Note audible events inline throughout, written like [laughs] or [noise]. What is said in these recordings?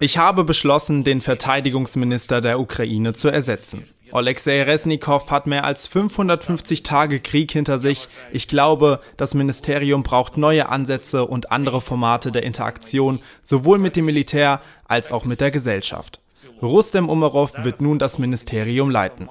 Ich habe beschlossen, den Verteidigungsminister der Ukraine zu ersetzen. Alexei Resnikow hat mehr als 550 Tage Krieg hinter sich. Ich glaube, das Ministerium braucht neue Ansätze und andere Formate der Interaktion, sowohl mit dem Militär als auch mit der Gesellschaft. Rustem Umerov wird nun das Ministerium leiten.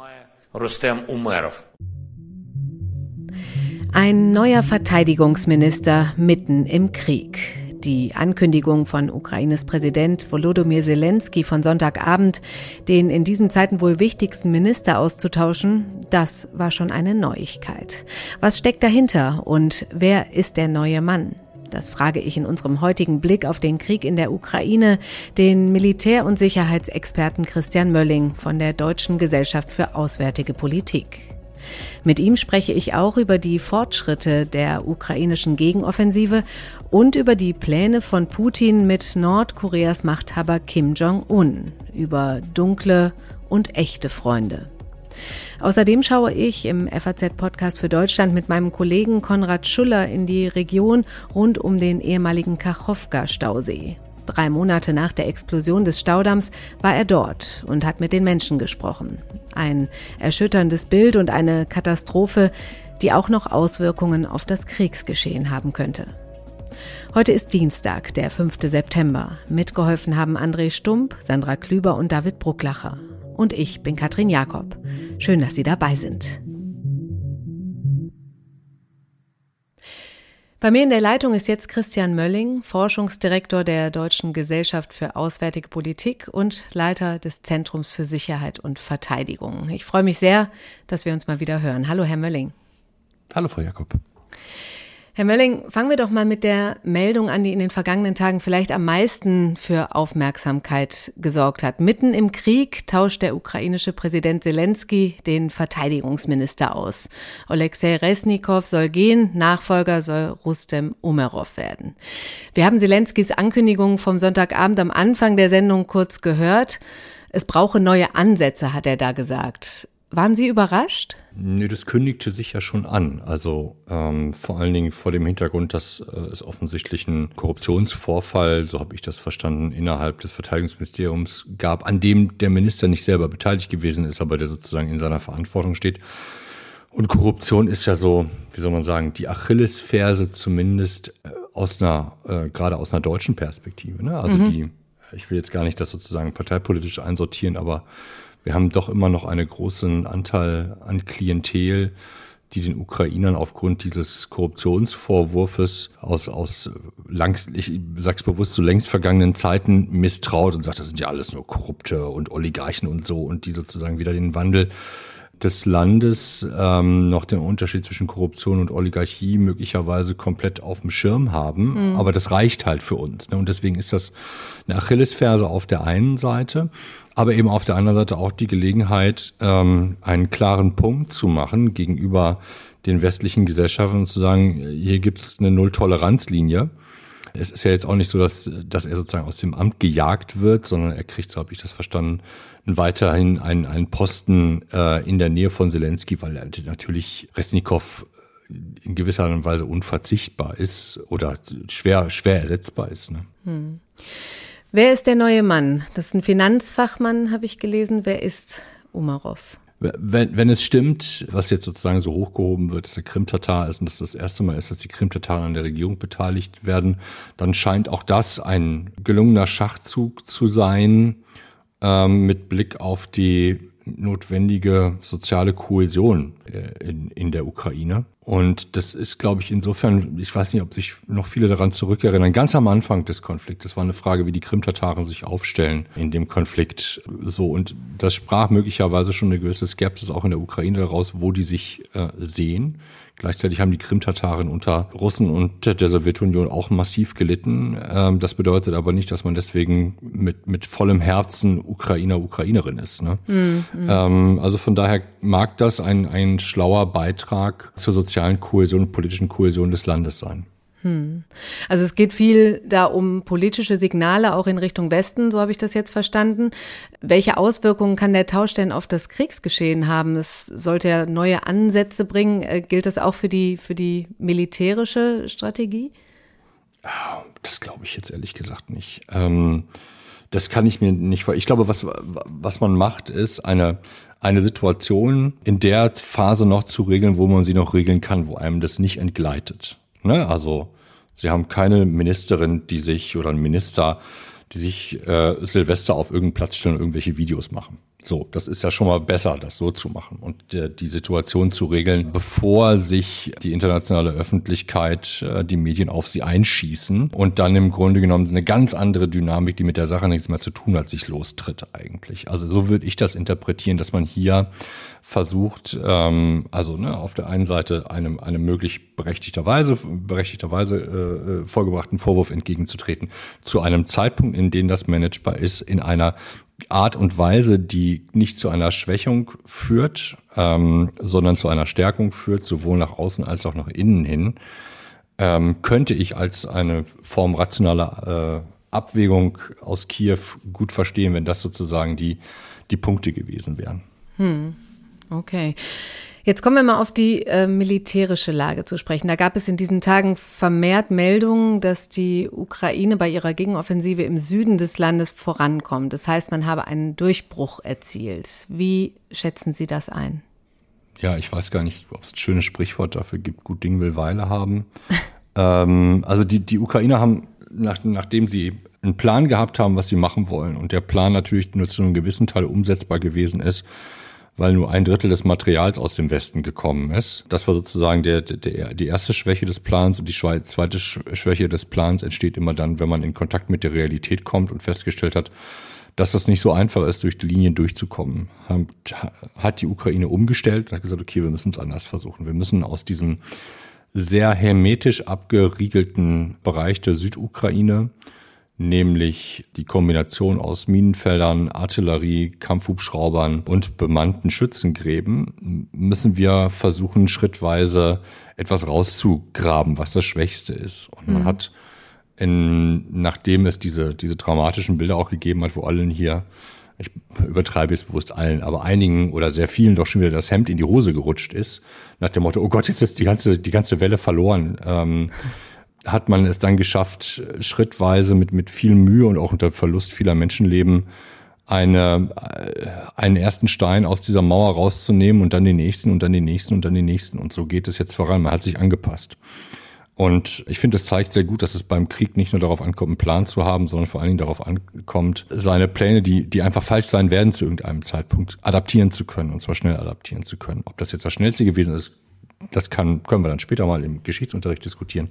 Ein neuer Verteidigungsminister mitten im Krieg. Die Ankündigung von Ukraines Präsident Volodymyr Zelensky von Sonntagabend, den in diesen Zeiten wohl wichtigsten Minister auszutauschen, das war schon eine Neuigkeit. Was steckt dahinter und wer ist der neue Mann? Das frage ich in unserem heutigen Blick auf den Krieg in der Ukraine den Militär- und Sicherheitsexperten Christian Mölling von der Deutschen Gesellschaft für Auswärtige Politik. Mit ihm spreche ich auch über die Fortschritte der ukrainischen Gegenoffensive und über die Pläne von Putin mit Nordkoreas Machthaber Kim Jong-un, über dunkle und echte Freunde. Außerdem schaue ich im FAZ-Podcast für Deutschland mit meinem Kollegen Konrad Schuller in die Region rund um den ehemaligen Kachowka-Stausee. Drei Monate nach der Explosion des Staudamms war er dort und hat mit den Menschen gesprochen. Ein erschütterndes Bild und eine Katastrophe, die auch noch Auswirkungen auf das Kriegsgeschehen haben könnte. Heute ist Dienstag, der 5. September. Mitgeholfen haben André Stump, Sandra Klüber und David Brucklacher. Und ich bin Katrin Jakob. Schön, dass Sie dabei sind. Bei mir in der Leitung ist jetzt Christian Mölling, Forschungsdirektor der Deutschen Gesellschaft für Auswärtige Politik und Leiter des Zentrums für Sicherheit und Verteidigung. Ich freue mich sehr, dass wir uns mal wieder hören. Hallo, Herr Mölling. Hallo, Frau Jakob. Herr Mölling, fangen wir doch mal mit der Meldung an, die in den vergangenen Tagen vielleicht am meisten für Aufmerksamkeit gesorgt hat. Mitten im Krieg tauscht der ukrainische Präsident Zelensky den Verteidigungsminister aus. Alexei Resnikow soll gehen, Nachfolger soll Rustem Umerov werden. Wir haben Zelenskys Ankündigung vom Sonntagabend am Anfang der Sendung kurz gehört. Es brauche neue Ansätze, hat er da gesagt. Waren Sie überrascht? Nee, das kündigte sich ja schon an. Also ähm, vor allen Dingen vor dem Hintergrund, dass äh, es offensichtlich einen Korruptionsvorfall, so habe ich das verstanden, innerhalb des Verteidigungsministeriums gab, an dem der Minister nicht selber beteiligt gewesen ist, aber der sozusagen in seiner Verantwortung steht. Und Korruption ist ja so, wie soll man sagen, die Achillesferse zumindest äh, aus einer, äh, gerade aus einer deutschen Perspektive. Ne? Also mhm. die, ich will jetzt gar nicht das sozusagen parteipolitisch einsortieren, aber wir haben doch immer noch einen großen Anteil an Klientel, die den Ukrainern aufgrund dieses Korruptionsvorwurfs aus, aus lang, ich sag's bewusst, zu längst vergangenen Zeiten misstraut und sagt, das sind ja alles nur Korrupte und Oligarchen und so und die sozusagen wieder den Wandel des Landes ähm, noch den Unterschied zwischen Korruption und Oligarchie möglicherweise komplett auf dem Schirm haben. Mhm. Aber das reicht halt für uns. Ne? Und deswegen ist das eine Achillesferse auf der einen Seite, aber eben auf der anderen Seite auch die Gelegenheit, ähm, einen klaren Punkt zu machen gegenüber den westlichen Gesellschaften und zu sagen, hier gibt's eine Null-Toleranz-Linie. Es ist ja jetzt auch nicht so, dass, dass er sozusagen aus dem Amt gejagt wird, sondern er kriegt, so habe ich das verstanden, weiterhin einen, einen Posten äh, in der Nähe von Zelensky, weil natürlich Resnikow in gewisser Art und Weise unverzichtbar ist oder schwer, schwer ersetzbar ist. Ne? Hm. Wer ist der neue Mann? Das ist ein Finanzfachmann, habe ich gelesen. Wer ist Umarov? Wenn, wenn es stimmt, was jetzt sozusagen so hochgehoben wird, dass der Krim-Tatar ist und dass das erste Mal ist, dass die Krim-Tataren an der Regierung beteiligt werden, dann scheint auch das ein gelungener Schachzug zu sein, ähm, mit Blick auf die notwendige soziale Kohäsion äh, in, in der Ukraine. Und das ist, glaube ich, insofern, ich weiß nicht, ob sich noch viele daran zurückerinnern, ganz am Anfang des Konfliktes war eine Frage, wie die Krim-Tataren sich aufstellen in dem Konflikt. So, und das sprach möglicherweise schon eine gewisse Skepsis auch in der Ukraine daraus, wo die sich äh, sehen. Gleichzeitig haben die Krim-Tataren unter Russen und der Sowjetunion auch massiv gelitten. Ähm, das bedeutet aber nicht, dass man deswegen mit, mit vollem Herzen Ukrainer, Ukrainerin ist. Ne? Mhm. Ähm, also von daher mag das ein, ein schlauer Beitrag zur sozialen Kohäsion und politischen Kohäsion des Landes sein. Hm. Also es geht viel da um politische Signale, auch in Richtung Westen, so habe ich das jetzt verstanden. Welche Auswirkungen kann der Tausch denn auf das Kriegsgeschehen haben? Es sollte ja neue Ansätze bringen. Äh, gilt das auch für die, für die militärische Strategie? Das glaube ich jetzt ehrlich gesagt nicht. Ähm, das kann ich mir nicht vor. Ich glaube, was, was man macht, ist eine, eine Situation in der Phase noch zu regeln, wo man sie noch regeln kann, wo einem das nicht entgleitet. Ne? Also sie haben keine Ministerin, die sich oder ein Minister, die sich äh, Silvester auf irgendeinen Platz stellen und irgendwelche Videos machen. So, das ist ja schon mal besser, das so zu machen und äh, die Situation zu regeln, bevor sich die internationale Öffentlichkeit, äh, die Medien auf sie einschießen und dann im Grunde genommen eine ganz andere Dynamik, die mit der Sache nichts mehr zu tun hat, sich lostritt eigentlich. Also so würde ich das interpretieren, dass man hier versucht, ähm, also ne, auf der einen Seite einem, einem möglich berechtigterweise, berechtigterweise äh, äh vorgebrachten Vorwurf entgegenzutreten, zu einem Zeitpunkt, in dem das managebar ist, in einer Art und Weise, die nicht zu einer Schwächung führt, ähm, sondern zu einer Stärkung führt, sowohl nach außen als auch nach innen hin, ähm, könnte ich als eine Form rationaler äh, Abwägung aus Kiew gut verstehen, wenn das sozusagen die, die Punkte gewesen wären. Hm. Okay. Jetzt kommen wir mal auf die äh, militärische Lage zu sprechen. Da gab es in diesen Tagen vermehrt Meldungen, dass die Ukraine bei ihrer Gegenoffensive im Süden des Landes vorankommt. Das heißt, man habe einen Durchbruch erzielt. Wie schätzen Sie das ein? Ja, ich weiß gar nicht, ob es ein schönes Sprichwort dafür gibt. Gut Ding will Weile haben. [laughs] ähm, also die, die Ukrainer haben, nach, nachdem sie einen Plan gehabt haben, was sie machen wollen und der Plan natürlich nur zu einem gewissen Teil umsetzbar gewesen ist, weil nur ein Drittel des Materials aus dem Westen gekommen ist. Das war sozusagen der, der, die erste Schwäche des Plans und die zweite Schwäche des Plans entsteht immer dann, wenn man in Kontakt mit der Realität kommt und festgestellt hat, dass das nicht so einfach ist, durch die Linien durchzukommen. Hat die Ukraine umgestellt und hat gesagt, okay, wir müssen es anders versuchen. Wir müssen aus diesem sehr hermetisch abgeriegelten Bereich der Südukraine nämlich die Kombination aus Minenfeldern, Artillerie, Kampfhubschraubern und bemannten Schützengräben, müssen wir versuchen, schrittweise etwas rauszugraben, was das Schwächste ist. Und man mhm. hat, in, nachdem es diese, diese dramatischen Bilder auch gegeben hat, wo allen hier, ich übertreibe jetzt bewusst allen, aber einigen oder sehr vielen doch schon wieder das Hemd in die Hose gerutscht ist, nach dem Motto, oh Gott, jetzt ist die ganze, die ganze Welle verloren. Ähm, [laughs] hat man es dann geschafft, schrittweise mit, mit viel Mühe und auch unter Verlust vieler Menschenleben eine, äh, einen ersten Stein aus dieser Mauer rauszunehmen und dann den nächsten und dann den nächsten und dann den nächsten. Und so geht es jetzt voran. Man hat sich angepasst. Und ich finde, es zeigt sehr gut, dass es beim Krieg nicht nur darauf ankommt, einen Plan zu haben, sondern vor allen Dingen darauf ankommt, seine Pläne, die, die einfach falsch sein werden zu irgendeinem Zeitpunkt, adaptieren zu können und zwar schnell adaptieren zu können. Ob das jetzt das Schnellste gewesen ist, das kann, können wir dann später mal im Geschichtsunterricht diskutieren.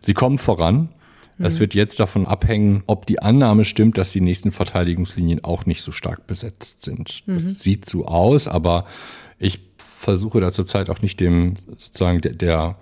Sie kommen voran. Es mhm. wird jetzt davon abhängen, ob die Annahme stimmt, dass die nächsten Verteidigungslinien auch nicht so stark besetzt sind. Mhm. Das sieht so aus, aber ich versuche da zurzeit auch nicht dem sozusagen der, der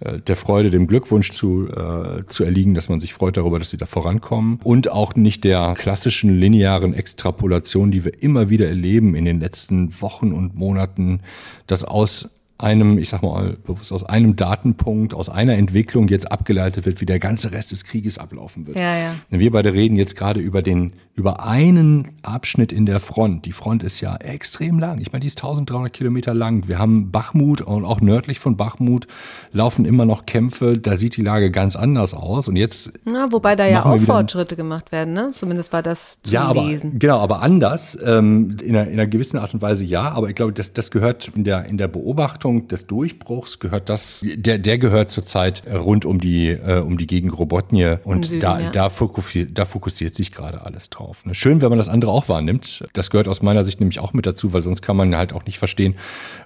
äh, der Freude, dem Glückwunsch zu, äh, zu erliegen, dass man sich freut darüber, dass sie da vorankommen. Und auch nicht der klassischen linearen Extrapolation, die wir immer wieder erleben in den letzten Wochen und Monaten, dass aus einem, ich sag mal, bewusst aus einem Datenpunkt, aus einer Entwicklung jetzt abgeleitet wird, wie der ganze Rest des Krieges ablaufen wird. Ja, ja. Wir beide reden jetzt gerade über den, über einen Abschnitt in der Front. Die Front ist ja extrem lang. Ich meine, die ist 1300 Kilometer lang. Wir haben Bachmut und auch nördlich von Bachmut laufen immer noch Kämpfe. Da sieht die Lage ganz anders aus. Und jetzt. Ja, wobei da ja auch Fortschritte gemacht werden, ne? Zumindest war das zu ja, aber, lesen. Genau, aber anders. Ähm, in, einer, in einer gewissen Art und Weise ja. Aber ich glaube, das, das gehört in der, in der Beobachtung Zeitpunkt des Durchbruchs gehört das, der, der gehört zurzeit rund um die, äh, um die Gegend Robotnie und Süden, da, ja. da, fokussiert, da fokussiert sich gerade alles drauf. Ne? Schön, wenn man das andere auch wahrnimmt. Das gehört aus meiner Sicht nämlich auch mit dazu, weil sonst kann man halt auch nicht verstehen,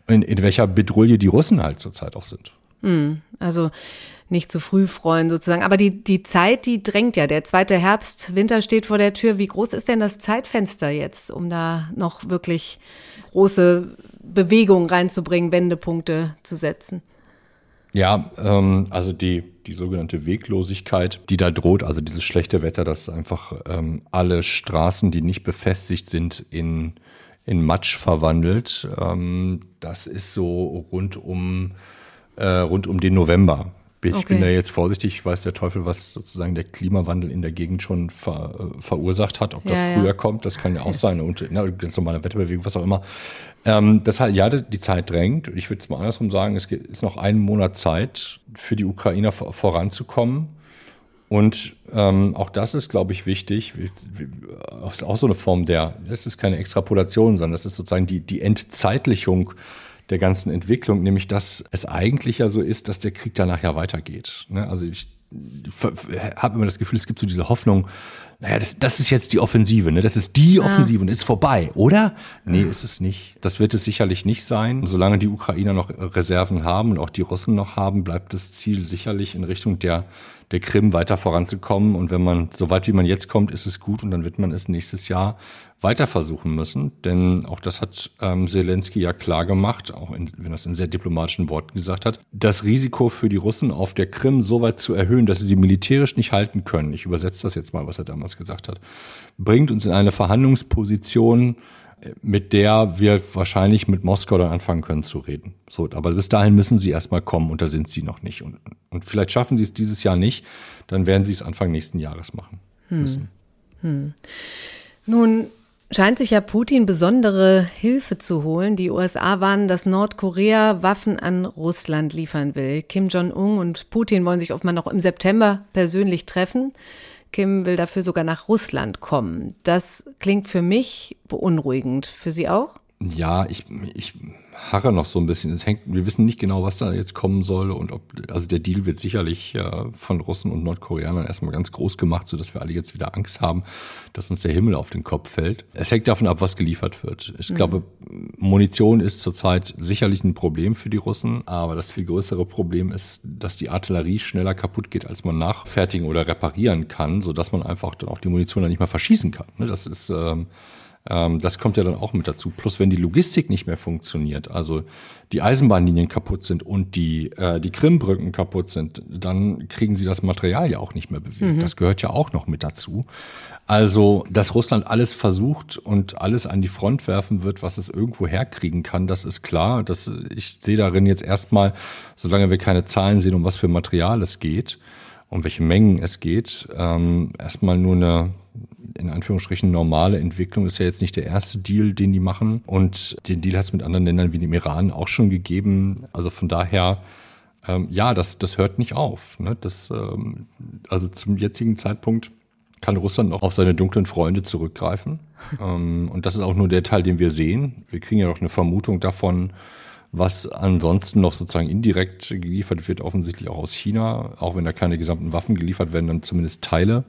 in, in welcher Bedrulle die Russen halt zurzeit auch sind. Hm, also nicht zu früh freuen sozusagen. Aber die, die Zeit, die drängt ja. Der zweite Herbst, Winter steht vor der Tür. Wie groß ist denn das Zeitfenster jetzt, um da noch wirklich große Bewegung reinzubringen, Wendepunkte zu setzen? Ja, ähm, also die, die sogenannte Weglosigkeit, die da droht, also dieses schlechte Wetter, dass einfach ähm, alle Straßen, die nicht befestigt sind, in, in Matsch verwandelt. Ähm, das ist so rund um, äh, rund um den November. Ich okay. bin da jetzt vorsichtig, weiß der Teufel, was sozusagen der Klimawandel in der Gegend schon ver, äh, verursacht hat. Ob das ja, früher ja. kommt, das kann ja auch sein. Und na, ganz normale Wetterbewegung, was auch immer. Ähm, das hat, ja, die Zeit drängt. Ich würde es mal andersrum sagen, es ist noch einen Monat Zeit für die Ukrainer voranzukommen. Und ähm, auch das ist, glaube ich, wichtig. Das ist auch so eine Form der, das ist keine Extrapolation, sondern das ist sozusagen die, die Entzeitlichung der ganzen Entwicklung, nämlich dass es eigentlich ja so ist, dass der Krieg danach ja weitergeht. Ne? Also ich habe immer das Gefühl, es gibt so diese Hoffnung, naja, das, das ist jetzt die Offensive, ne? Das ist die Offensive ja. und ist vorbei, oder? Nee, ist es nicht. Das wird es sicherlich nicht sein. Solange die Ukrainer noch Reserven haben und auch die Russen noch haben, bleibt das Ziel sicherlich in Richtung der der Krim weiter voranzukommen. Und wenn man so weit wie man jetzt kommt, ist es gut und dann wird man es nächstes Jahr weiter versuchen müssen. Denn auch das hat ähm, Zelensky ja klar gemacht, auch in, wenn er es in sehr diplomatischen Worten gesagt hat, das Risiko für die Russen auf der Krim so weit zu erhöhen, dass sie sie militärisch nicht halten können, ich übersetze das jetzt mal, was er damals gesagt hat, bringt uns in eine Verhandlungsposition, mit der wir wahrscheinlich mit Moskau dann anfangen können zu reden. So, aber bis dahin müssen sie erstmal kommen und da sind sie noch nicht. Und, und vielleicht schaffen sie es dieses Jahr nicht, dann werden sie es Anfang nächsten Jahres machen müssen. Hm. Hm. Nun scheint sich ja Putin besondere Hilfe zu holen. Die USA warnen, dass Nordkorea Waffen an Russland liefern will. Kim Jong-un und Putin wollen sich offenbar noch im September persönlich treffen. Kim will dafür sogar nach Russland kommen. Das klingt für mich beunruhigend. Für Sie auch? Ja, ich, ich harre noch so ein bisschen. Es hängt, wir wissen nicht genau, was da jetzt kommen soll und ob, also der Deal wird sicherlich äh, von Russen und Nordkoreanern erstmal ganz groß gemacht, sodass wir alle jetzt wieder Angst haben, dass uns der Himmel auf den Kopf fällt. Es hängt davon ab, was geliefert wird. Ich mhm. glaube, Munition ist zurzeit sicherlich ein Problem für die Russen, aber das viel größere Problem ist, dass die Artillerie schneller kaputt geht, als man nachfertigen oder reparieren kann, sodass man einfach dann auch die Munition dann nicht mehr verschießen kann. Ne, das ist ähm, ähm, das kommt ja dann auch mit dazu. Plus, wenn die Logistik nicht mehr funktioniert, also die Eisenbahnlinien kaputt sind und die, äh, die Krimbrücken kaputt sind, dann kriegen sie das Material ja auch nicht mehr bewegt. Mhm. Das gehört ja auch noch mit dazu. Also, dass Russland alles versucht und alles an die Front werfen wird, was es irgendwo herkriegen kann, das ist klar. Das, ich sehe darin jetzt erstmal, solange wir keine Zahlen sehen, um was für Material es geht, um welche Mengen es geht, ähm, erstmal nur eine in Anführungsstrichen normale Entwicklung. ist ja jetzt nicht der erste Deal, den die machen. Und den Deal hat es mit anderen Ländern wie dem Iran auch schon gegeben. Also von daher, ähm, ja, das, das hört nicht auf. Ne? Das, ähm, also zum jetzigen Zeitpunkt kann Russland noch auf seine dunklen Freunde zurückgreifen. [laughs] ähm, und das ist auch nur der Teil, den wir sehen. Wir kriegen ja noch eine Vermutung davon, was ansonsten noch sozusagen indirekt geliefert wird, offensichtlich auch aus China, auch wenn da keine gesamten Waffen geliefert werden, dann zumindest Teile.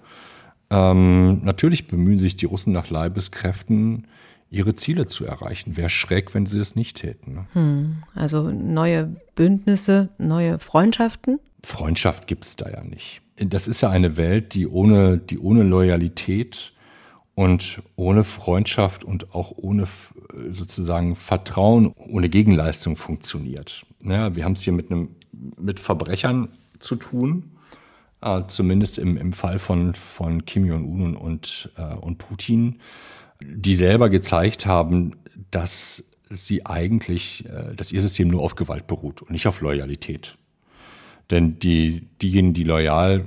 Ähm, natürlich bemühen sich die Russen nach Leibeskräften, ihre Ziele zu erreichen. Wäre schräg, wenn sie es nicht täten. Ne? Hm, also neue Bündnisse, neue Freundschaften? Freundschaft gibt es da ja nicht. Das ist ja eine Welt, die ohne, die ohne Loyalität und ohne Freundschaft und auch ohne sozusagen Vertrauen, ohne Gegenleistung funktioniert. Ja, wir haben es hier mit einem mit Verbrechern zu tun äh, zumindest im, im Fall von, von Kim Jong-un und, äh, und Putin, die selber gezeigt haben, dass sie eigentlich, äh, dass ihr System nur auf Gewalt beruht und nicht auf Loyalität. Denn die, diejenigen, die loyal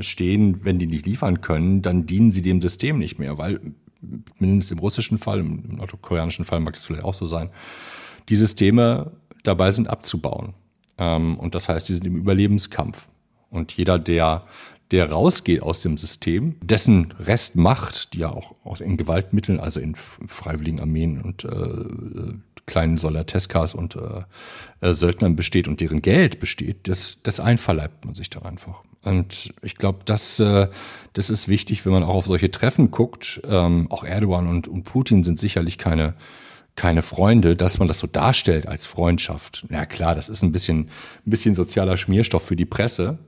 stehen, wenn die nicht liefern können, dann dienen sie dem System nicht mehr, weil mindestens im russischen Fall, im nordkoreanischen Fall mag das vielleicht auch so sein, die Systeme dabei sind abzubauen. Ähm, und das heißt, die sind im Überlebenskampf. Und jeder, der, der rausgeht aus dem System, dessen Restmacht, die ja auch aus in Gewaltmitteln, also in freiwilligen Armeen und äh, kleinen Solateskas und äh, äh, Söldnern besteht und deren Geld besteht, das, das einverleibt man sich dann einfach. Und ich glaube, das, äh, das ist wichtig, wenn man auch auf solche Treffen guckt. Ähm, auch Erdogan und, und Putin sind sicherlich keine keine Freunde, dass man das so darstellt als Freundschaft. Na klar, das ist ein bisschen, ein bisschen sozialer Schmierstoff für die Presse.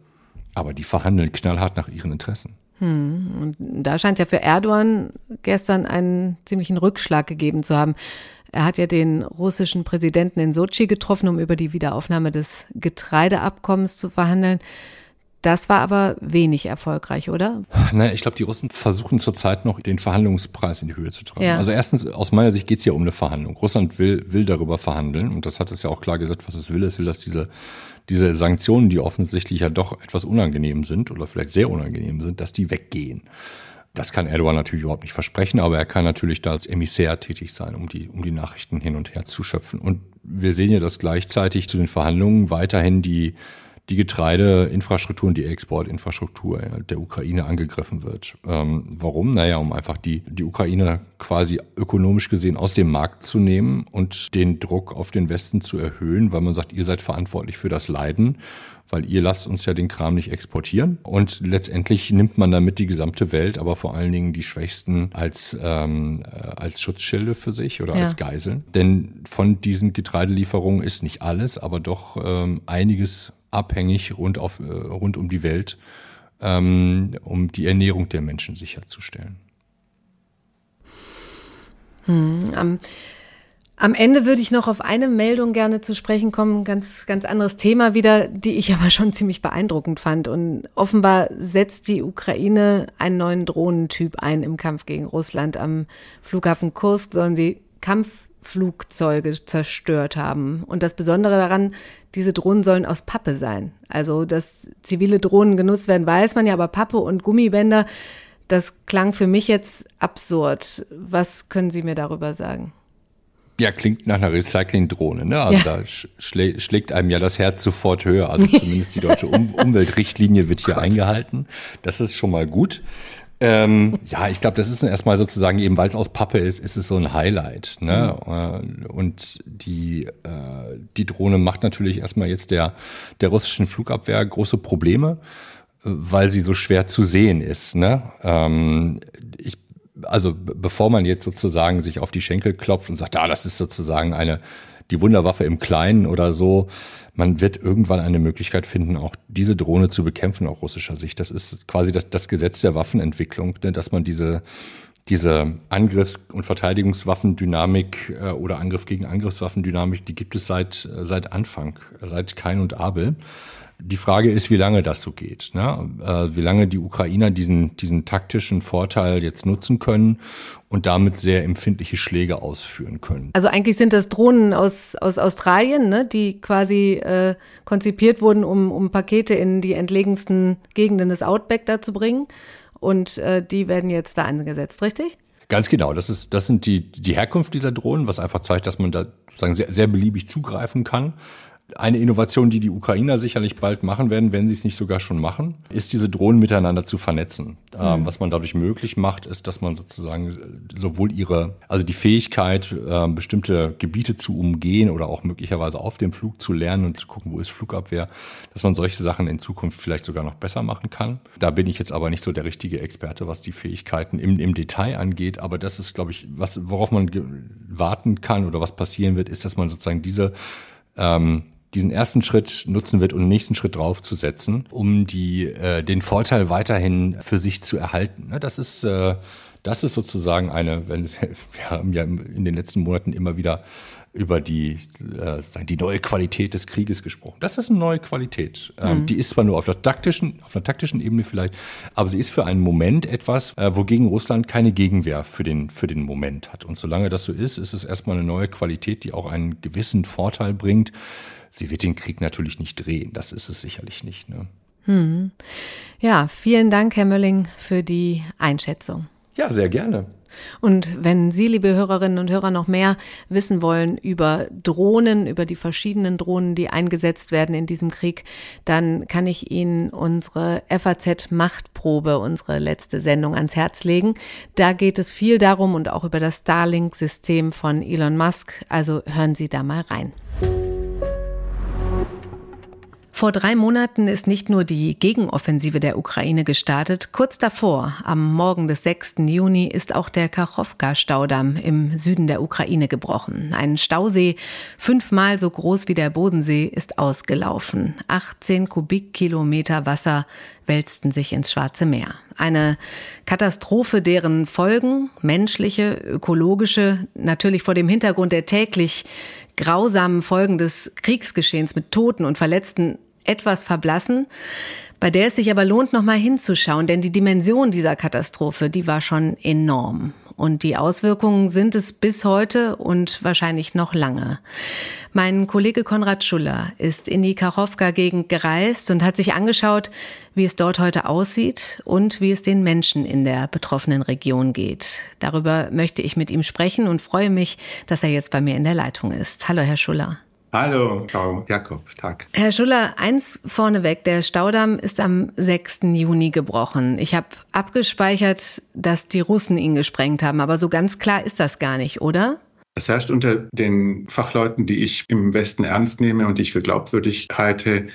Aber die verhandeln knallhart nach ihren Interessen. Hm. Und da scheint es ja für Erdogan gestern einen ziemlichen Rückschlag gegeben zu haben. Er hat ja den russischen Präsidenten in Sochi getroffen, um über die Wiederaufnahme des Getreideabkommens zu verhandeln. Das war aber wenig erfolgreich, oder? Naja, ich glaube, die Russen versuchen zurzeit noch den Verhandlungspreis in die Höhe zu treiben. Ja. Also erstens, aus meiner Sicht geht es ja um eine Verhandlung. Russland will, will darüber verhandeln und das hat es ja auch klar gesagt, was es will. Es will, dass diese, diese Sanktionen, die offensichtlich ja doch etwas unangenehm sind oder vielleicht sehr unangenehm sind, dass die weggehen. Das kann Erdogan natürlich überhaupt nicht versprechen, aber er kann natürlich da als Emissär tätig sein, um die, um die Nachrichten hin und her zu schöpfen. Und wir sehen ja, dass gleichzeitig zu den Verhandlungen weiterhin die, die Getreideinfrastruktur und die Exportinfrastruktur der Ukraine angegriffen wird. Ähm, warum? Naja, um einfach die, die Ukraine quasi ökonomisch gesehen aus dem Markt zu nehmen und den Druck auf den Westen zu erhöhen, weil man sagt, ihr seid verantwortlich für das Leiden weil ihr lasst uns ja den Kram nicht exportieren. Und letztendlich nimmt man damit die gesamte Welt, aber vor allen Dingen die Schwächsten als, ähm, äh, als Schutzschilde für sich oder ja. als Geiseln. Denn von diesen Getreidelieferungen ist nicht alles, aber doch ähm, einiges abhängig rund, auf, äh, rund um die Welt, ähm, um die Ernährung der Menschen sicherzustellen. Hm, um am Ende würde ich noch auf eine Meldung gerne zu sprechen kommen, ganz, ganz anderes Thema wieder, die ich [laughs] aber schon ziemlich beeindruckend fand. Und offenbar setzt die Ukraine einen neuen Drohnentyp ein im Kampf gegen Russland. Am Flughafen Kursk sollen sie Kampfflugzeuge zerstört haben. Und das Besondere daran, diese Drohnen sollen aus Pappe sein. Also, dass zivile Drohnen genutzt werden, weiß man ja, aber Pappe und Gummibänder, das klang für mich jetzt absurd. Was können Sie mir darüber sagen? Ja, klingt nach einer Recycling-Drohne. Ne? Also ja. da schlä schlägt einem ja das Herz sofort höher. Also [laughs] zumindest die deutsche um Umweltrichtlinie wird hier eingehalten. Das ist schon mal gut. Ähm, ja, ich glaube, das ist erstmal sozusagen, eben weil es aus Pappe ist, ist es so ein Highlight. Ne? Mhm. Und die, äh, die Drohne macht natürlich erstmal jetzt der, der russischen Flugabwehr große Probleme, weil sie so schwer zu sehen ist. Ne? Ähm, ich also bevor man jetzt sozusagen sich auf die Schenkel klopft und sagt, ah, das ist sozusagen eine die Wunderwaffe im Kleinen oder so, man wird irgendwann eine Möglichkeit finden, auch diese Drohne zu bekämpfen aus russischer Sicht. Das ist quasi das, das Gesetz der Waffenentwicklung, ne, dass man diese diese Angriffs- und Verteidigungswaffendynamik äh, oder Angriff gegen Angriffswaffendynamik, die gibt es seit, äh, seit Anfang, seit Kain und Abel. Die Frage ist, wie lange das so geht, ne? Äh, wie lange die Ukrainer diesen, diesen taktischen Vorteil jetzt nutzen können und damit sehr empfindliche Schläge ausführen können. Also eigentlich sind das Drohnen aus, aus Australien, ne? die quasi äh, konzipiert wurden, um, um Pakete in die entlegensten Gegenden des Outback da zu bringen. Und äh, die werden jetzt da eingesetzt, richtig? Ganz genau. Das ist, das sind die, die Herkunft dieser Drohnen, was einfach zeigt, dass man da sozusagen sehr, sehr beliebig zugreifen kann. Eine Innovation, die die Ukrainer sicherlich bald machen werden, wenn sie es nicht sogar schon machen, ist diese Drohnen miteinander zu vernetzen. Ähm, mhm. was man dadurch möglich macht, ist, dass man sozusagen sowohl ihre, also die Fähigkeit, äh, bestimmte Gebiete zu umgehen oder auch möglicherweise auf dem Flug zu lernen und zu gucken, wo ist Flugabwehr, dass man solche Sachen in Zukunft vielleicht sogar noch besser machen kann. Da bin ich jetzt aber nicht so der richtige Experte, was die Fähigkeiten im, im Detail angeht. Aber das ist, glaube ich, was, worauf man warten kann oder was passieren wird, ist, dass man sozusagen diese ähm, diesen ersten Schritt nutzen wird und den nächsten Schritt draufzusetzen, um die, äh, den Vorteil weiterhin für sich zu erhalten. Ne, das ist, äh, das ist sozusagen eine, wenn, [laughs] wir haben ja in den letzten Monaten immer wieder über die, äh, die neue Qualität des Krieges gesprochen. Das ist eine neue Qualität. Ähm, mhm. Die ist zwar nur auf der taktischen, auf einer taktischen Ebene vielleicht, aber sie ist für einen Moment etwas, äh, wogegen Russland keine Gegenwehr für den, für den Moment hat. Und solange das so ist, ist es erstmal eine neue Qualität, die auch einen gewissen Vorteil bringt sie wird den Krieg natürlich nicht drehen. Das ist es sicherlich nicht. Ne? Hm. Ja, vielen Dank, Herr Mölling, für die Einschätzung. Ja, sehr gerne. Und wenn Sie, liebe Hörerinnen und Hörer, noch mehr wissen wollen über Drohnen, über die verschiedenen Drohnen, die eingesetzt werden in diesem Krieg, dann kann ich Ihnen unsere FAZ Machtprobe, unsere letzte Sendung ans Herz legen. Da geht es viel darum und auch über das Starlink-System von Elon Musk. Also hören Sie da mal rein. Vor drei Monaten ist nicht nur die Gegenoffensive der Ukraine gestartet, kurz davor, am Morgen des 6. Juni, ist auch der Kachowka-Staudamm im Süden der Ukraine gebrochen. Ein Stausee, fünfmal so groß wie der Bodensee, ist ausgelaufen. 18 Kubikkilometer Wasser wälzten sich ins Schwarze Meer. Eine Katastrophe, deren Folgen, menschliche, ökologische, natürlich vor dem Hintergrund der täglich grausamen Folgen des Kriegsgeschehens mit Toten und Verletzten etwas verblassen. bei der es sich aber lohnt, noch mal hinzuschauen, denn die Dimension dieser Katastrophe, die war schon enorm. Und die Auswirkungen sind es bis heute und wahrscheinlich noch lange. Mein Kollege Konrad Schuller ist in die Kachowka-Gegend gereist und hat sich angeschaut, wie es dort heute aussieht und wie es den Menschen in der betroffenen Region geht. Darüber möchte ich mit ihm sprechen und freue mich, dass er jetzt bei mir in der Leitung ist. Hallo, Herr Schuller. Hallo, Frau Jakob, Tag. Herr Schuller, eins vorneweg, der Staudamm ist am 6. Juni gebrochen. Ich habe abgespeichert, dass die Russen ihn gesprengt haben, aber so ganz klar ist das gar nicht, oder? Es herrscht unter den Fachleuten, die ich im Westen ernst nehme und die ich für glaubwürdig halte,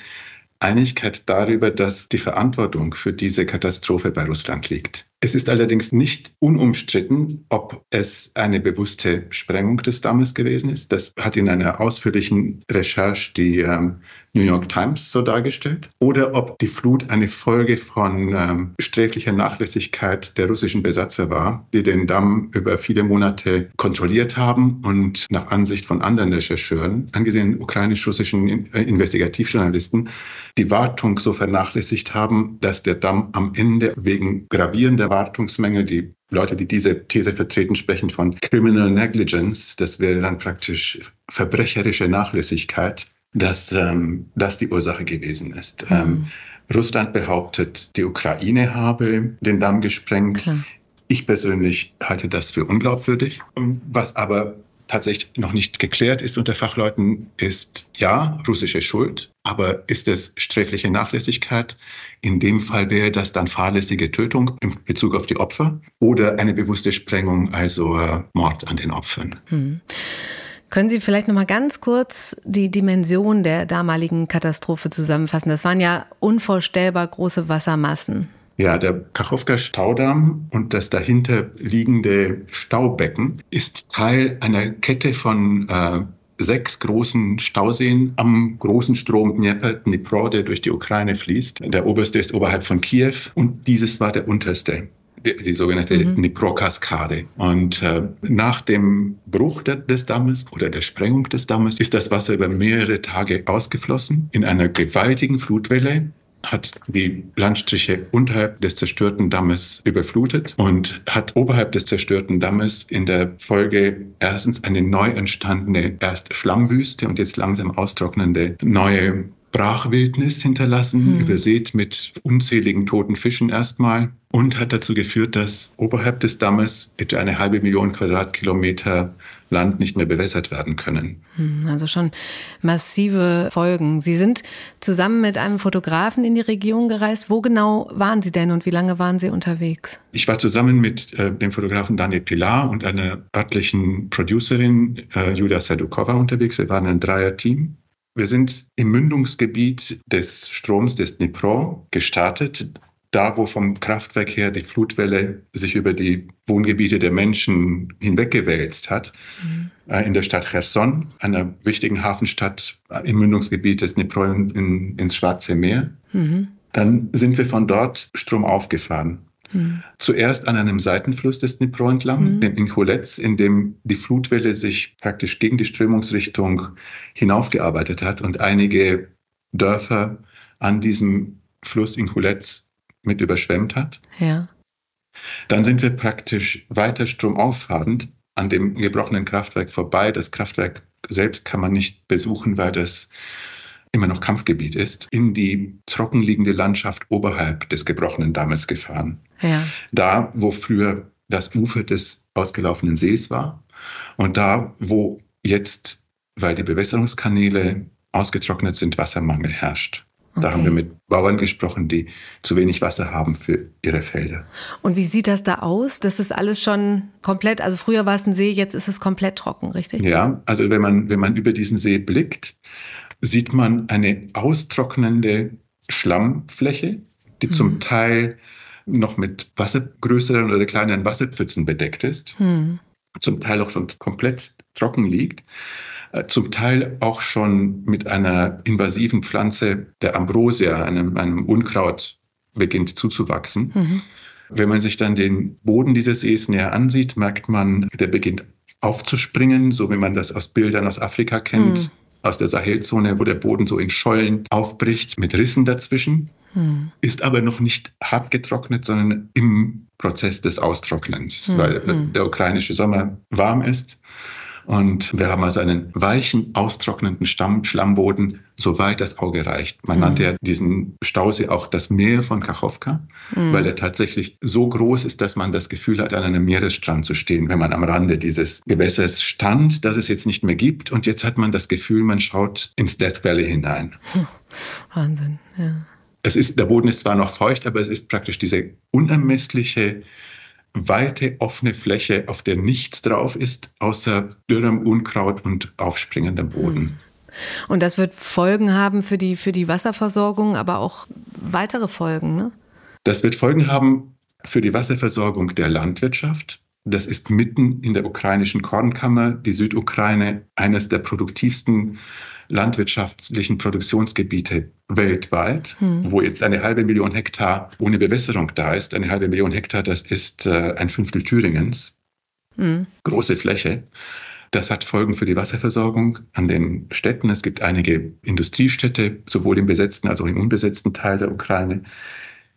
Einigkeit darüber, dass die Verantwortung für diese Katastrophe bei Russland liegt. Es ist allerdings nicht unumstritten, ob es eine bewusste Sprengung des Dammes gewesen ist. Das hat in einer ausführlichen Recherche die ähm, New York Times so dargestellt. Oder ob die Flut eine Folge von ähm, sträflicher Nachlässigkeit der russischen Besatzer war, die den Damm über viele Monate kontrolliert haben und nach Ansicht von anderen Rechercheuren, angesehen ukrainisch-russischen äh, Investigativjournalisten, die Wartung so vernachlässigt haben, dass der Damm am Ende wegen gravierender Wartungsmängel, die Leute, die diese These vertreten, sprechen von Criminal Negligence. Das wäre dann praktisch verbrecherische Nachlässigkeit, dass ähm, das die Ursache gewesen ist. Mhm. Ähm, Russland behauptet, die Ukraine habe den Damm gesprengt. Klar. Ich persönlich halte das für unglaubwürdig. Was aber tatsächlich noch nicht geklärt ist unter Fachleuten, ist ja russische Schuld, aber ist es sträfliche Nachlässigkeit? In dem Fall wäre das dann fahrlässige Tötung in Bezug auf die Opfer oder eine bewusste Sprengung, also äh, Mord an den Opfern. Hm. Können Sie vielleicht noch mal ganz kurz die Dimension der damaligen Katastrophe zusammenfassen? Das waren ja unvorstellbar große Wassermassen. Ja, der Kachowka-Staudamm und das dahinter liegende Staubecken ist Teil einer Kette von äh, sechs großen Stauseen am großen Strom Dnieper, Dnipro, der durch die Ukraine fließt. Der oberste ist oberhalb von Kiew und dieses war der unterste die, die sogenannte mhm. Dnipro-Kaskade. Und äh, nach dem Bruch der, des Dammes oder der Sprengung des Dammes ist das Wasser über mehrere Tage ausgeflossen in einer gewaltigen Flutwelle hat die Landstriche unterhalb des zerstörten Dammes überflutet und hat oberhalb des zerstörten Dammes in der Folge erstens eine neu entstandene erst Schlammwüste und jetzt langsam austrocknende neue Brachwildnis hinterlassen, hm. übersät mit unzähligen toten Fischen erstmal und hat dazu geführt, dass oberhalb des Dammes etwa eine halbe Million Quadratkilometer Land nicht mehr bewässert werden können. Hm, also schon massive Folgen. Sie sind zusammen mit einem Fotografen in die Region gereist. Wo genau waren Sie denn und wie lange waren Sie unterwegs? Ich war zusammen mit äh, dem Fotografen Daniel Pilar und einer örtlichen Producerin äh, Julia Sadukova unterwegs. Wir waren ein Dreier-Team. Wir sind im Mündungsgebiet des Stroms des Dnipro gestartet, da wo vom Kraftwerk her die Flutwelle sich über die Wohngebiete der Menschen hinweggewälzt hat, mhm. Äh, in der Stadt Cherson, einer wichtigen Hafenstadt im Mündungsgebiet des Dnipro in, ins Schwarze Meer. Mhm. Dann sind wir von dort stromauf gefahren. Mhm. Zuerst an einem Seitenfluss des Dnipro entlang, mhm. dem Incholetz, in dem die Flutwelle sich praktisch gegen die Strömungsrichtung hinaufgearbeitet hat und einige Dörfer an diesem Fluss Incholetz mit überschwemmt hat. Ja. Dann sind wir praktisch weiter stromauffahrend an dem gebrochenen Kraftwerk vorbei. Das Kraftwerk selbst kann man nicht besuchen, weil das immer noch Kampfgebiet ist, in die trockenliegende Landschaft oberhalb des gebrochenen Dammes gefahren. Ja. Da, wo früher das Ufer des ausgelaufenen Sees war und da, wo jetzt, weil die Bewässerungskanäle ausgetrocknet sind, Wassermangel herrscht. Okay. Da haben wir mit Bauern gesprochen, die zu wenig Wasser haben für ihre Felder. Und wie sieht das da aus? Das ist alles schon komplett, also früher war es ein See, jetzt ist es komplett trocken, richtig? Ja, also wenn man, wenn man über diesen See blickt, sieht man eine austrocknende Schlammfläche, die mhm. zum Teil noch mit Wasser, größeren oder kleineren Wasserpfützen bedeckt ist, mhm. zum Teil auch schon komplett trocken liegt, zum Teil auch schon mit einer invasiven Pflanze der Ambrosia, einem, einem Unkraut, beginnt zuzuwachsen. Mhm. Wenn man sich dann den Boden dieses Sees näher ansieht, merkt man, der beginnt aufzuspringen, so wie man das aus Bildern aus Afrika kennt. Mhm aus der Sahelzone, wo der Boden so in Schollen aufbricht mit Rissen dazwischen. hm. ist aber noch nicht hart getrocknet, sondern im Prozess des Austrocknens, hm. weil hm. der ukrainische Sommer warm ist und wir haben also einen weichen, austrocknenden Stamm, Schlammboden, soweit das Auge reicht. Man mhm. nannte ja diesen Stausee auch das Meer von Kachowka, mhm. weil er tatsächlich so groß ist, dass man das Gefühl hat, an einem Meeresstrand zu stehen, wenn man am Rande dieses Gewässers stand, das es jetzt nicht mehr gibt. Und jetzt hat man das Gefühl, man schaut ins Death Valley hinein. [laughs] Wahnsinn, ja. Es ist, der Boden ist zwar noch feucht, aber es ist praktisch diese unermessliche weite offene Fläche, auf der nichts drauf ist, außer dürrem Unkraut und aufspringendem Boden. Hm. Und das wird Folgen haben für die, für die Wasserversorgung, aber auch weitere Folgen, ne? Das wird Folgen haben für die Wasserversorgung der Landwirtschaft. Das ist mitten in der ukrainischen Kornkammer, die Südukraine, eines der produktivsten landwirtschaftlichen Produktionsgebiete weltweit, hm. wo jetzt eine halbe Million Hektar ohne Bewässerung da ist. Eine halbe Million Hektar, das ist äh, ein Fünftel Thüringens. Hm. Große Fläche. Das hat Folgen für die Wasserversorgung an den Städten. Es gibt einige Industriestädte, sowohl im besetzten als auch im unbesetzten Teil der Ukraine,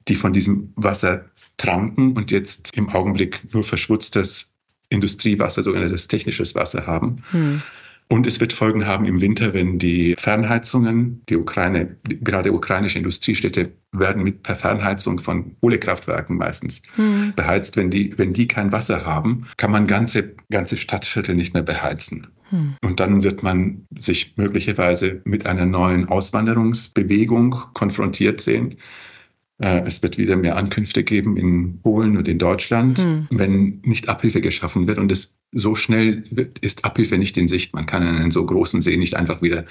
die von diesem Wasser tranken und jetzt im Augenblick nur verschmutztes Industriewasser, sogenanntes technisches Wasser haben. Hm. Und es wird Folgen haben im Winter, wenn die Fernheizungen, die Ukraine, gerade ukrainische Industriestädte werden mit per Fernheizung von Kohlekraftwerken meistens hm. beheizt. Wenn die, wenn die kein Wasser haben, kann man ganze, ganze Stadtviertel nicht mehr beheizen. Hm. Und dann wird man sich möglicherweise mit einer neuen Auswanderungsbewegung konfrontiert sehen es wird wieder mehr Ankünfte geben in Polen und in Deutschland, hm. wenn nicht Abhilfe geschaffen wird. Und es so schnell wird, ist Abhilfe nicht in Sicht. Man kann einen so großen See nicht einfach wieder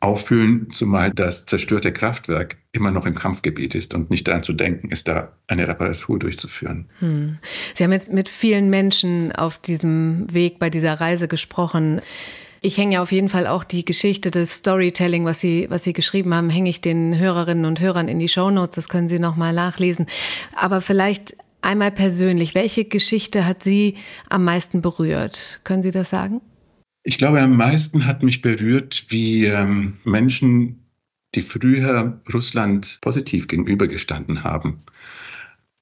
auffüllen, zumal das zerstörte Kraftwerk immer noch im Kampfgebiet ist und nicht daran zu denken ist, da eine Reparatur durchzuführen. Hm. Sie haben jetzt mit vielen Menschen auf diesem Weg bei dieser Reise gesprochen. Ich hänge ja auf jeden Fall auch die Geschichte des Storytelling, was Sie, was Sie geschrieben haben, hänge ich den Hörerinnen und Hörern in die Shownotes. Das können Sie nochmal nachlesen. Aber vielleicht einmal persönlich. Welche Geschichte hat Sie am meisten berührt? Können Sie das sagen? Ich glaube, am meisten hat mich berührt, wie ähm, Menschen, die früher Russland positiv gegenübergestanden haben,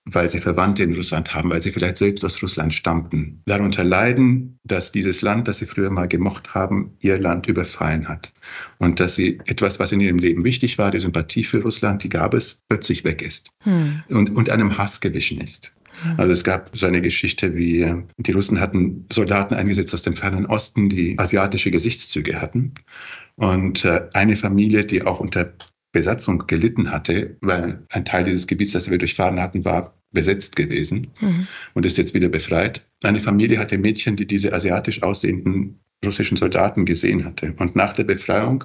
weil sie Verwandte in Russland haben, weil sie vielleicht selbst aus Russland stammten, darunter leiden, dass dieses Land, das sie früher mal gemocht haben, ihr Land überfallen hat. Und dass sie etwas, was in ihrem Leben wichtig war, die Sympathie für Russland, die gab es, plötzlich weg ist hm. und, und einem Hass gewichen ist. Hm. Also es gab so eine Geschichte wie, die Russen hatten Soldaten eingesetzt aus dem fernen Osten, die asiatische Gesichtszüge hatten. Und äh, eine Familie, die auch unter Besatzung gelitten hatte, weil ein Teil dieses Gebiets, das wir durchfahren hatten, war besetzt gewesen mhm. und ist jetzt wieder befreit. Eine Familie hatte Mädchen, die diese asiatisch aussehenden russischen Soldaten gesehen hatte. Und nach der Befreiung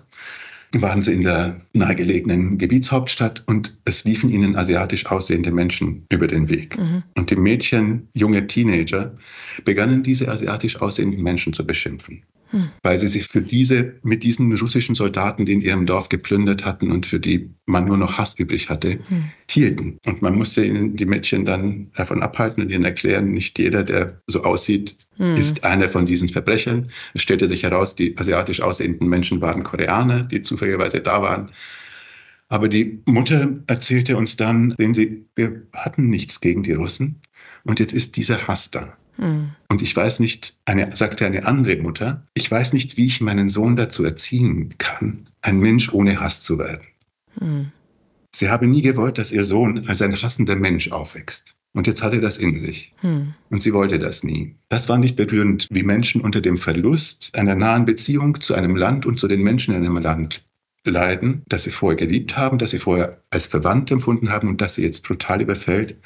waren sie in der nahegelegenen Gebietshauptstadt und es liefen ihnen asiatisch aussehende Menschen über den Weg. Mhm. Und die Mädchen, junge Teenager, begannen diese asiatisch aussehenden Menschen zu beschimpfen hm. weil sie sich für diese, mit diesen russischen Soldaten, die in ihrem Dorf geplündert hatten und für die man nur noch Hass übrig hatte, hm. hielten. Und man musste ihnen die Mädchen dann davon abhalten und ihnen erklären, nicht jeder, der so aussieht, hm. ist einer von diesen Verbrechern. Es stellte sich heraus, die asiatisch aussehenden Menschen waren Koreaner, die zufälligerweise da waren. Aber die Mutter erzählte uns dann, sehen Sie, wir hatten nichts gegen die Russen. Und jetzt ist dieser Hass da. Mhm. Und ich weiß nicht, eine, sagte eine andere Mutter, ich weiß nicht, wie ich meinen Sohn dazu erziehen kann, ein Mensch ohne Hass zu werden. Mhm. Sie habe nie gewollt, dass ihr Sohn als ein hassender Mensch aufwächst. Und jetzt hat er das in sich. Hm. Und sie wollte das nie. Das war nicht berührend, wie Menschen unter dem Verlust einer nahen Beziehung zu einem Land und zu den Menschen in einem Land leiden, das sie vorher geliebt haben, das sie vorher als verwandt empfunden haben und das sie jetzt brutal überfällt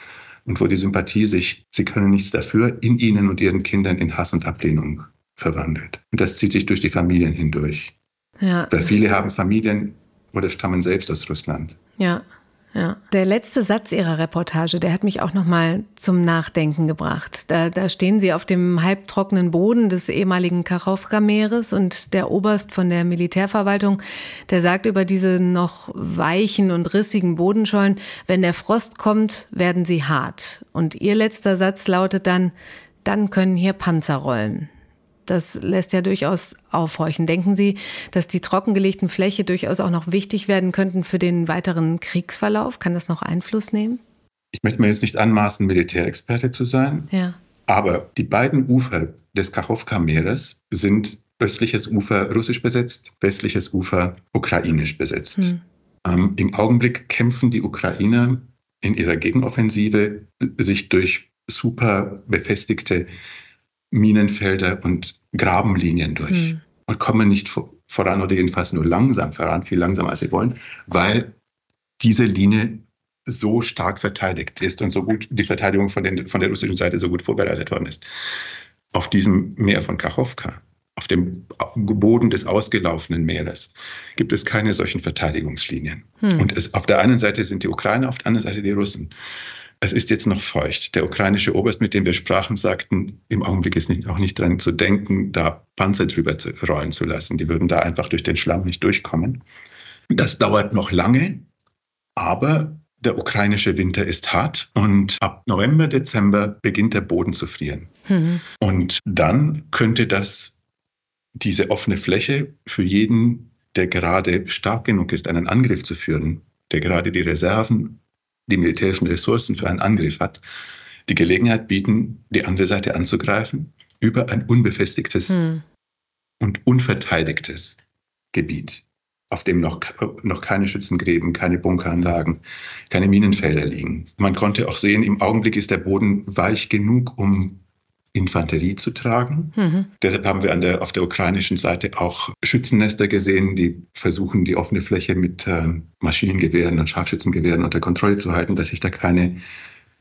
und wo die Sympathie sich, sie können nichts dafür, in ihnen und ihren Kindern in Hass und Ablehnung verwandelt. Und das zieht sich durch die Familien hindurch. Ja. Weil viele haben Familien oder stammen selbst aus Russland. Ja. Ja. Der letzte Satz Ihrer Reportage, der hat mich auch noch mal zum Nachdenken gebracht. Da, da stehen Sie auf dem halbtrockenen Boden des ehemaligen Kachowka-Meeres und der Oberst von der Militärverwaltung, der sagt über diese noch weichen und rissigen Bodenschollen, wenn der Frost kommt, werden sie hart. Und Ihr letzter Satz lautet dann, dann können hier Panzer rollen. Das lässt ja durchaus aufhorchen. Denken Sie, dass die trockengelegten Fläche durchaus auch noch wichtig werden könnten für den weiteren Kriegsverlauf? Kann das noch Einfluss nehmen? Ich möchte mir jetzt nicht anmaßen, Militärexperte zu sein. Ja. Aber die beiden Ufer des Kachowka-Meeres sind östliches Ufer russisch besetzt, westliches Ufer ukrainisch besetzt. Hm. Ähm, Im Augenblick kämpfen die Ukrainer in ihrer Gegenoffensive sich durch super befestigte Minenfelder und Grabenlinien durch hm. und kommen nicht voran oder jedenfalls nur langsam voran, viel langsamer als sie wollen, weil diese Linie so stark verteidigt ist und so gut die Verteidigung von, den, von der russischen Seite so gut vorbereitet worden ist. Auf diesem Meer von Kachowka, auf dem Boden des ausgelaufenen Meeres, gibt es keine solchen Verteidigungslinien. Hm. Und es, auf der einen Seite sind die Ukrainer, auf der anderen Seite die Russen. Es ist jetzt noch feucht. Der ukrainische Oberst, mit dem wir sprachen, sagten, im Augenblick ist nicht, auch nicht dran zu denken, da Panzer drüber zu, rollen zu lassen. Die würden da einfach durch den Schlamm nicht durchkommen. Das dauert noch lange, aber der ukrainische Winter ist hart und ab November, Dezember beginnt der Boden zu frieren. Mhm. Und dann könnte das, diese offene Fläche für jeden, der gerade stark genug ist, einen Angriff zu führen, der gerade die Reserven, die militärischen Ressourcen für einen Angriff hat, die Gelegenheit bieten, die andere Seite anzugreifen über ein unbefestigtes mhm. und unverteidigtes Gebiet auf dem noch, noch keine Schützengräben, keine Bunkeranlagen, keine Minenfelder liegen. Man konnte auch sehen, im Augenblick ist der Boden weich genug, um Infanterie zu tragen. Mhm. Deshalb haben wir an der, auf der ukrainischen Seite auch Schützennester gesehen, die versuchen, die offene Fläche mit äh, Maschinengewehren und Scharfschützengewehren unter Kontrolle zu halten, dass sich da keine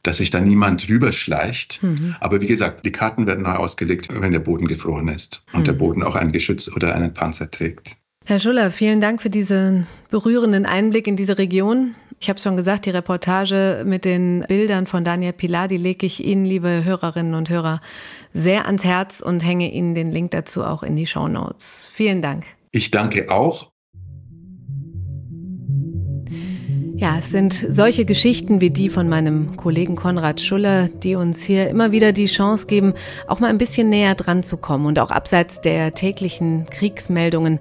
dass sich da niemand rüberschleicht. Mhm. Aber wie gesagt, die Karten werden neu ausgelegt, wenn der Boden gefroren ist und mhm. der Boden auch ein Geschütz oder einen Panzer trägt. Herr Schuller, vielen Dank für diesen berührenden Einblick in diese Region. Ich habe schon gesagt, die Reportage mit den Bildern von Daniel Pilar, die lege ich Ihnen, liebe Hörerinnen und Hörer, sehr ans Herz und hänge Ihnen den Link dazu auch in die Show Notes. Vielen Dank. Ich danke auch Ja, es sind solche Geschichten wie die von meinem Kollegen Konrad Schuller, die uns hier immer wieder die Chance geben, auch mal ein bisschen näher dran zu kommen und auch abseits der täglichen Kriegsmeldungen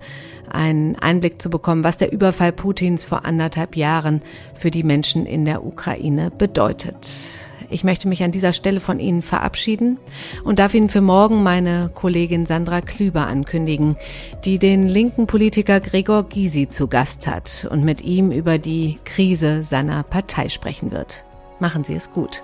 einen Einblick zu bekommen, was der Überfall Putins vor anderthalb Jahren für die Menschen in der Ukraine bedeutet. Ich möchte mich an dieser Stelle von Ihnen verabschieden und darf Ihnen für morgen meine Kollegin Sandra Klüber ankündigen, die den linken Politiker Gregor Gysi zu Gast hat und mit ihm über die Krise seiner Partei sprechen wird. Machen Sie es gut.